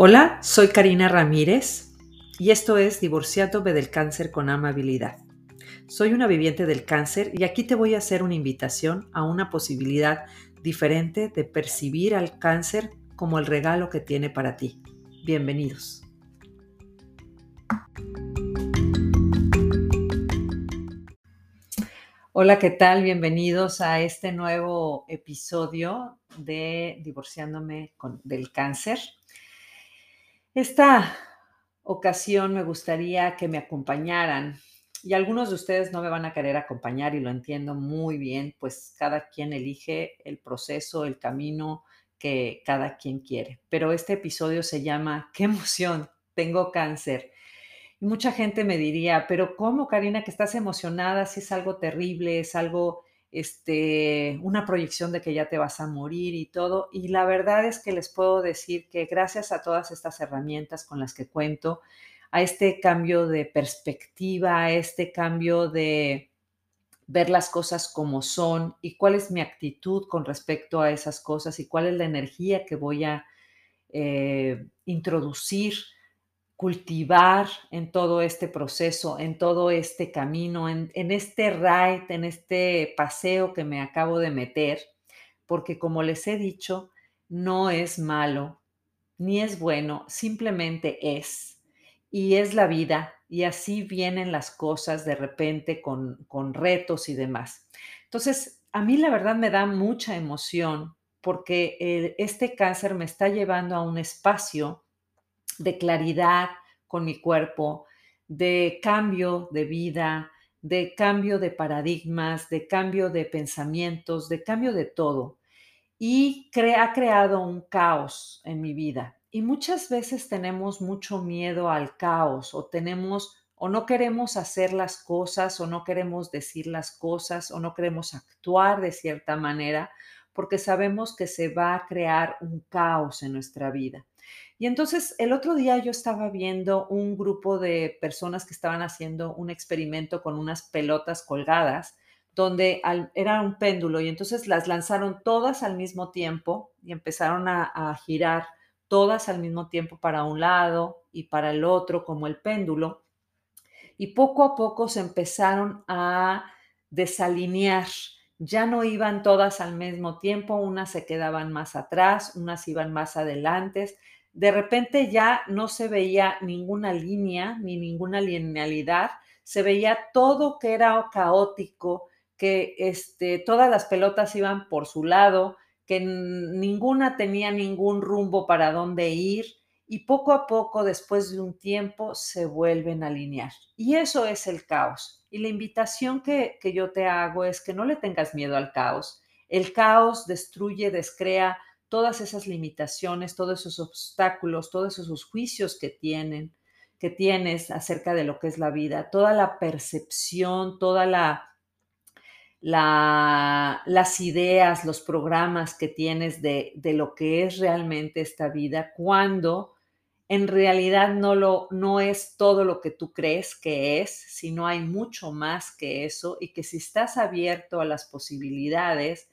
Hola, soy Karina Ramírez y esto es Divorciándome del Cáncer con Amabilidad. Soy una viviente del cáncer y aquí te voy a hacer una invitación a una posibilidad diferente de percibir al cáncer como el regalo que tiene para ti. Bienvenidos. Hola, ¿qué tal? Bienvenidos a este nuevo episodio de Divorciándome del Cáncer. Esta ocasión me gustaría que me acompañaran y algunos de ustedes no me van a querer acompañar y lo entiendo muy bien, pues cada quien elige el proceso, el camino que cada quien quiere. Pero este episodio se llama ¿Qué emoción? Tengo cáncer. Y mucha gente me diría, pero ¿cómo, Karina, que estás emocionada si es algo terrible, es algo este, una proyección de que ya te vas a morir y todo. Y la verdad es que les puedo decir que gracias a todas estas herramientas con las que cuento, a este cambio de perspectiva, a este cambio de ver las cosas como son y cuál es mi actitud con respecto a esas cosas y cuál es la energía que voy a eh, introducir cultivar en todo este proceso, en todo este camino, en, este ride, en este paseo que me acabo de meter, porque como les he dicho, no es malo, ni es bueno, simplemente es. Y es la vida, y así vienen las cosas de repente con, con retos y demás. Entonces, a mí la verdad me da mucha emoción porque este cáncer me está llevando a un espacio de claridad con mi cuerpo, de cambio de vida, de cambio de paradigmas, de cambio de pensamientos, de cambio de todo. Y ha creado un caos en mi vida. Y muchas veces tenemos mucho miedo al caos o tenemos o no queremos hacer las cosas o no queremos decir las cosas o no queremos actuar de cierta manera porque sabemos que se va a crear un caos en nuestra vida. Y entonces el otro día yo estaba viendo un grupo de personas que estaban haciendo un experimento con unas pelotas colgadas, donde era un péndulo y entonces las lanzaron todas al mismo tiempo y empezaron a, a girar todas al mismo tiempo para un lado y para el otro como el péndulo. Y poco a poco se empezaron a desalinear ya no iban todas al mismo tiempo, unas se quedaban más atrás, unas iban más adelante, de repente ya no se veía ninguna línea ni ninguna linealidad, se veía todo que era caótico, que este, todas las pelotas iban por su lado, que ninguna tenía ningún rumbo para dónde ir y poco a poco, después de un tiempo, se vuelven a alinear. Y eso es el caos. Y la invitación que, que yo te hago es que no le tengas miedo al caos. El caos destruye, descrea todas esas limitaciones, todos esos obstáculos, todos esos juicios que tienen, que tienes acerca de lo que es la vida, toda la percepción, toda la, la las ideas, los programas que tienes de, de, lo que es realmente esta vida, cuando en realidad no, lo, no es todo lo que tú crees que es, sino hay mucho más que eso y que si estás abierto a las posibilidades,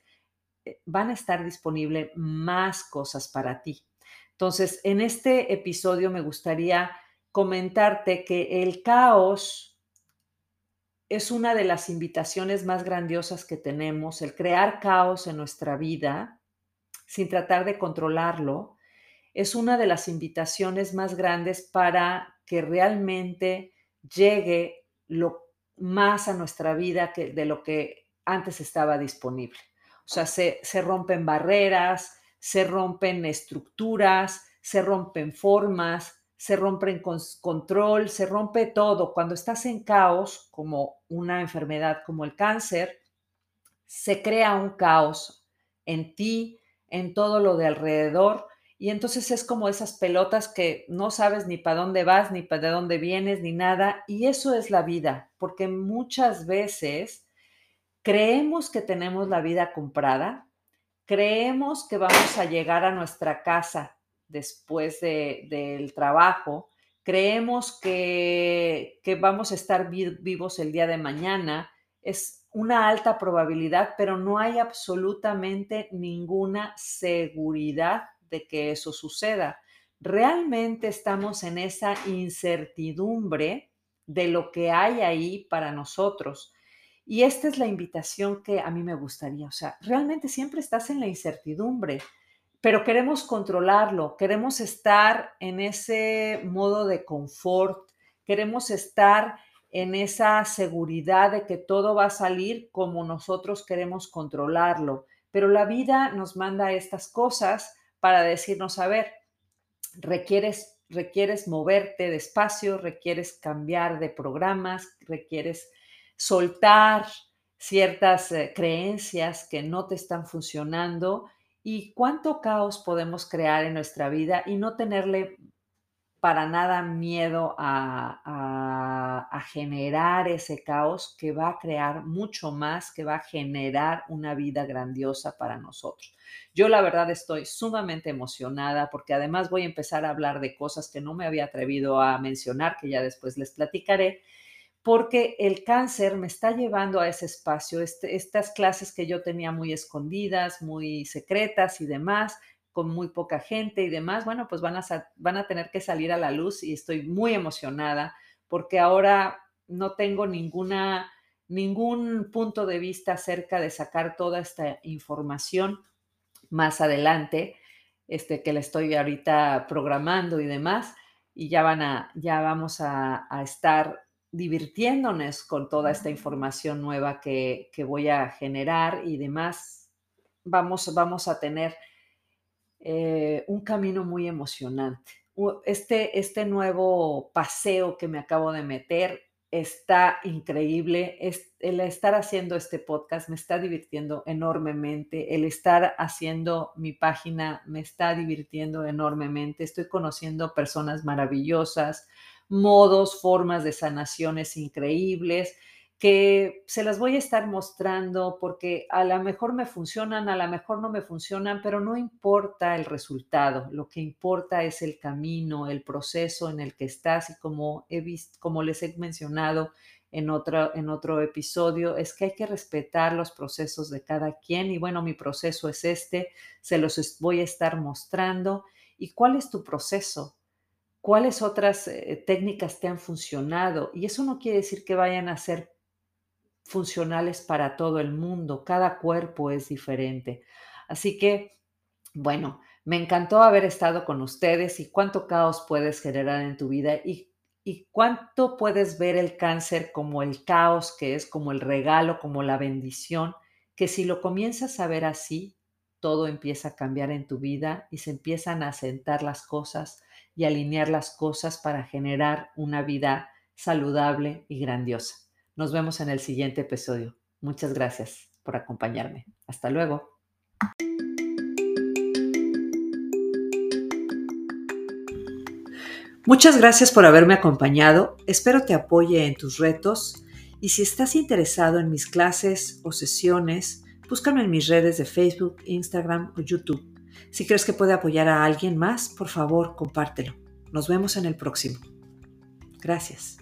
van a estar disponibles más cosas para ti. Entonces, en este episodio me gustaría comentarte que el caos es una de las invitaciones más grandiosas que tenemos, el crear caos en nuestra vida sin tratar de controlarlo, es una de las invitaciones más grandes para que realmente llegue lo más a nuestra vida que de lo que antes estaba disponible. O sea, se, rompen barreras, se rompen estructuras, se rompen formas, se rompen control, se rompe todo. Cuando estás en caos, como una enfermedad como el cáncer, se crea un caos en ti, en todo lo de alrededor, y entonces es como esas pelotas que no sabes ni para dónde vas, ni para dónde vienes, ni nada. Y eso es la vida, porque muchas veces creemos que tenemos la vida comprada, creemos que vamos a llegar a nuestra casa después del trabajo, creemos que, que vamos a estar vivos el día de mañana, es una alta probabilidad, pero no hay absolutamente ninguna seguridad de que eso suceda. realmente estamos en esa incertidumbre de lo que hay ahí para nosotros. Y esta es la invitación que a mí me gustaría. O sea, realmente siempre estás en la incertidumbre, pero queremos controlarlo, queremos estar en ese modo de confort, queremos estar en esa seguridad de que todo va a salir como nosotros queremos controlarlo. Pero la vida nos manda estas cosas para decirnos, a ver, requieres, requieres moverte despacio, requieres cambiar de programas, requieres soltar ciertas eh, creencias que no te están funcionando y cuánto caos podemos crear en nuestra vida y no tenerle para nada miedo a, generar ese caos que va a crear mucho más, que va a generar una vida grandiosa para nosotros. Yo la verdad estoy sumamente emocionada porque además voy a empezar a hablar de cosas que no me había atrevido a mencionar, que ya después les platicaré, porque el cáncer me está llevando a ese espacio, este, estas clases que yo tenía muy escondidas, muy secretas y demás, con muy poca gente y demás, bueno, pues van a, van a tener que salir a la luz y estoy muy emocionada porque ahora no tengo ninguna, ningún punto de vista acerca de sacar toda esta información más adelante, este, que la estoy ahorita programando y demás, y ya van a, ya vamos a, estar divirtiéndonos con toda esta información nueva que, que voy a generar y demás. Vamos, vamos a tener eh, un camino muy emocionante. Este, este nuevo paseo que me acabo de meter está increíble. el estar haciendo este podcast me está divirtiendo enormemente. El estar haciendo mi página me está divirtiendo enormemente. Estoy conociendo personas maravillosas, modos, formas de sanaciones increíbles que se las voy a estar mostrando porque a lo mejor me funcionan, a lo mejor no me funcionan, pero no importa el resultado, lo que importa es el camino, el proceso en el que estás y como he visto, como les he mencionado en otro, en otro episodio, es que hay que respetar los procesos de cada quien y bueno, mi proceso es este, se los voy a estar mostrando. ¿Y cuál es tu proceso? ¿Cuáles otras eh, técnicas te han funcionado? Y eso no quiere decir que vayan a ser funcionales para todo el mundo, cada cuerpo es diferente. Así que, bueno, me encantó haber estado con ustedes y cuánto caos puedes generar en tu vida y, y cuánto puedes ver el cáncer como el caos que es, como el regalo, como la bendición, que si lo comienzas a ver así, todo empieza a cambiar en tu vida y se empiezan a sentar las cosas y alinear las cosas para generar una vida saludable y grandiosa. Nos vemos en el siguiente episodio. Muchas gracias por acompañarme. Hasta luego. Muchas gracias por haberme acompañado. Espero te apoye en tus retos y si estás interesado en mis clases o sesiones, búscame en mis redes de Facebook, Instagram o YouTube. Si crees que puede apoyar a alguien más, por favor, compártelo. Nos vemos en el próximo. Gracias.